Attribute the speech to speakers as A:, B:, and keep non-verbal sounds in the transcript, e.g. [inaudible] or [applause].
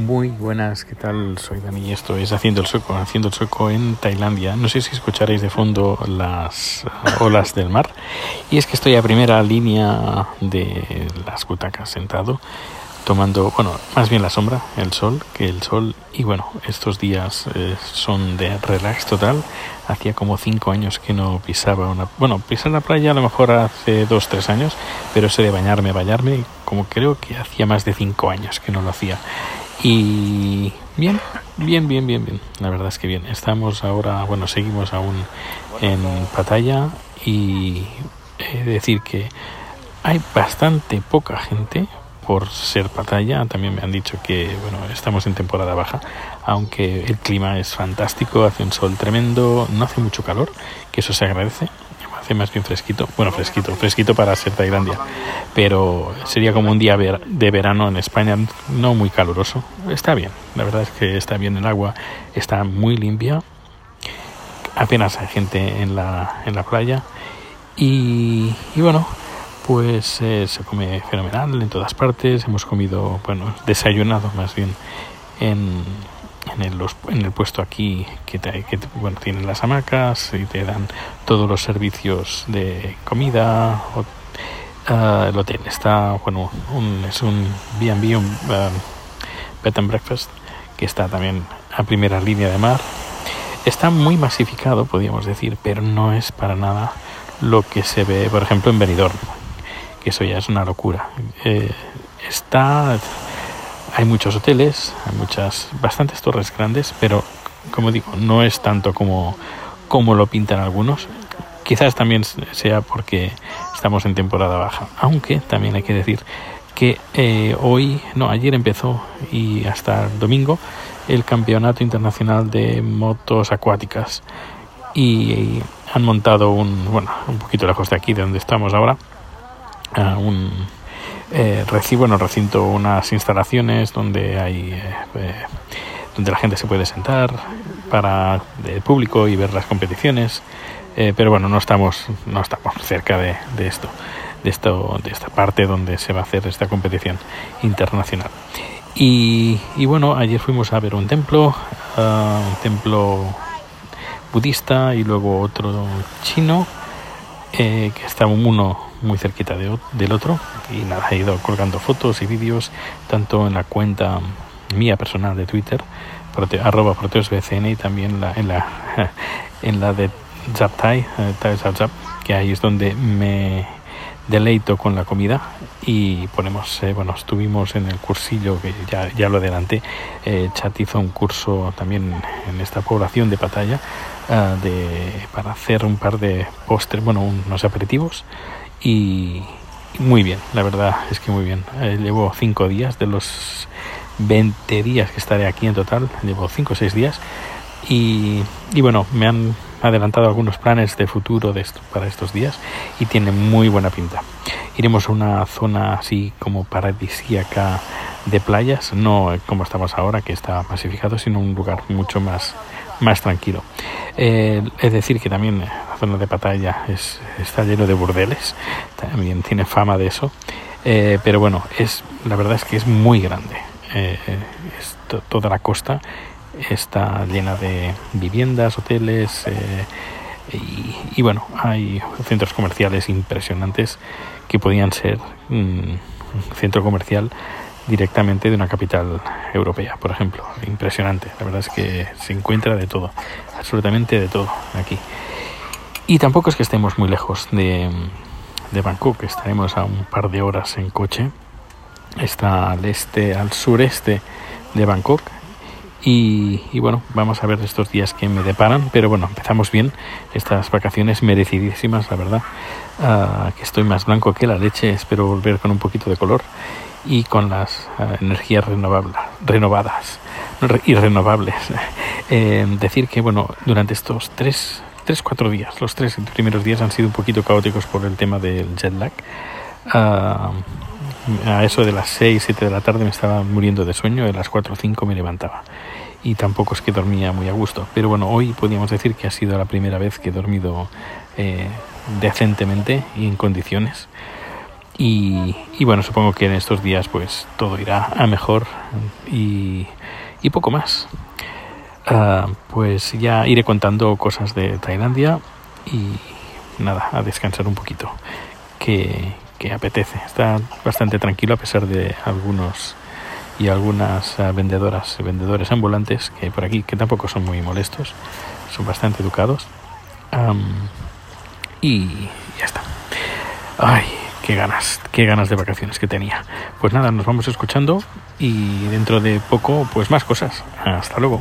A: Muy buenas, ¿qué tal? Soy Dani y esto es Haciendo el Sueco, Haciendo el Sueco en Tailandia. No sé si escucharéis de fondo las [laughs] olas del mar. Y es que estoy a primera línea de las butacas sentado, tomando, bueno, más bien la sombra, el sol, que el sol. Y bueno, estos días eh, son de relax total. Hacía como cinco años que no pisaba una... Bueno, pisar la playa a lo mejor hace dos, tres años, pero eso de bañarme, bañarme, como creo que hacía más de cinco años que no lo hacía. Y bien, bien, bien, bien, bien. La verdad es que bien. Estamos ahora, bueno, seguimos aún en Pattaya y he de decir que hay bastante poca gente por ser Pattaya. También me han dicho que, bueno, estamos en temporada baja, aunque el clima es fantástico, hace un sol tremendo, no hace mucho calor, que eso se agradece más bien fresquito. Bueno, fresquito, fresquito para ser Tailandia. Pero sería como un día de verano en España, no muy caluroso. Está bien, la verdad es que está bien el agua, está muy limpia. Apenas hay gente en la, en la playa. Y, y bueno, pues eh, se come fenomenal en todas partes. Hemos comido, bueno, desayunado más bien en en el, en el puesto aquí que, que bueno, tienen las hamacas y te dan todos los servicios de comida. Ah, el hotel está, bueno, un, es un B&B, un uh, bed and breakfast, que está también a primera línea de mar. Está muy masificado, podríamos decir, pero no es para nada lo que se ve, por ejemplo, en Benidorm, que eso ya es una locura. Eh, está hay muchos hoteles, hay muchas, bastantes torres grandes, pero como digo, no es tanto como, como lo pintan algunos. Quizás también sea porque estamos en temporada baja, aunque también hay que decir que eh, hoy, no, ayer empezó y hasta el domingo el Campeonato Internacional de Motos Acuáticas y han montado un, bueno, un poquito lejos de aquí, de donde estamos ahora, un, eh, recibo en el recinto unas instalaciones donde hay eh, eh, donde la gente se puede sentar para el público y ver las competiciones. Pero bueno no estamos no estamos cerca de, esto de esto de esta parte donde se va a hacer esta competición internacional. Y, y bueno ayer fuimos a ver un templo un templo budista y luego otro chino que está uno muy cerquita de, del otro. Y nada, he ido colgando fotos y vídeos tanto en la cuenta mía personal de Twitter arroba proteosbcn y también la, en la [laughs] en la de Zaptai, eh, que ahí es donde me deleito con la comida. Y ponemos, eh, bueno, estuvimos en el cursillo que ya, ya lo adelanté, eh, Chat hizo un curso también en esta población de Pataya eh, de, para hacer un par de postres, bueno, unos aperitivos y muy bien, la verdad es que muy bien. Eh, llevo cinco días de los 20 días que estaré aquí en total, llevo cinco o seis días y, y, bueno, me han adelantado algunos planes de futuro para estos días y tiene muy buena pinta. Iremos a una zona así como paradisíaca de playas, no como estamos ahora que está pacificado, sino un lugar mucho más, más tranquilo. Eh, es decir, que también la zona de Pattaya es, está lleno de burdeles, también tiene fama de eso, eh, pero bueno, es, la verdad es que es muy grande. Eh, toda la costa está llena de viviendas, hoteles y, bueno, hay centros comerciales impresionantes que podían ser un centro comercial directamente de una capital europea, por ejemplo. Impresionante, la verdad es que se encuentra de todo, absolutamente de todo aquí. Y tampoco es que estemos muy lejos de, Bangkok, estaremos a un par de horas en coche. Está al este, al sureste de Bangkok. Y, y, bueno, vamos a ver estos días que me deparan, pero bueno, empezamos bien estas vacaciones merecidísimas, la verdad, uh, que estoy más blanco que la leche, espero volver con un poquito de color y con las energías renovables, renovadas y renovables. [laughs] Eh, decir que, bueno, durante estos tres, tres, cuatro días, los tres primeros días han sido un poquito caóticos por el tema del jet lag. Uh, a eso de las 6, 7 de la tarde me estaba muriendo de sueño, a las 4 o 5 me levantaba. Y tampoco es que dormía muy a gusto. Pero bueno, hoy podríamos decir que ha sido la primera vez que he dormido eh, decentemente y en condiciones Y, y, bueno, supongo que en estos días pues todo irá a mejor y, y poco más. Uh, pues ya iré contando cosas de Tailandia y nada, a descansar un poquito, que, apetece. Está bastante tranquilo a pesar de algunos y algunas uh, vendedoras, vendedores ambulantes que hay por aquí, que tampoco son muy molestos, son bastante educados. Y ya está. Ay, qué ganas, qué ganas de vacaciones que tenía. Pues nada, nos vamos escuchando y dentro de poco, pues más cosas. Hasta luego.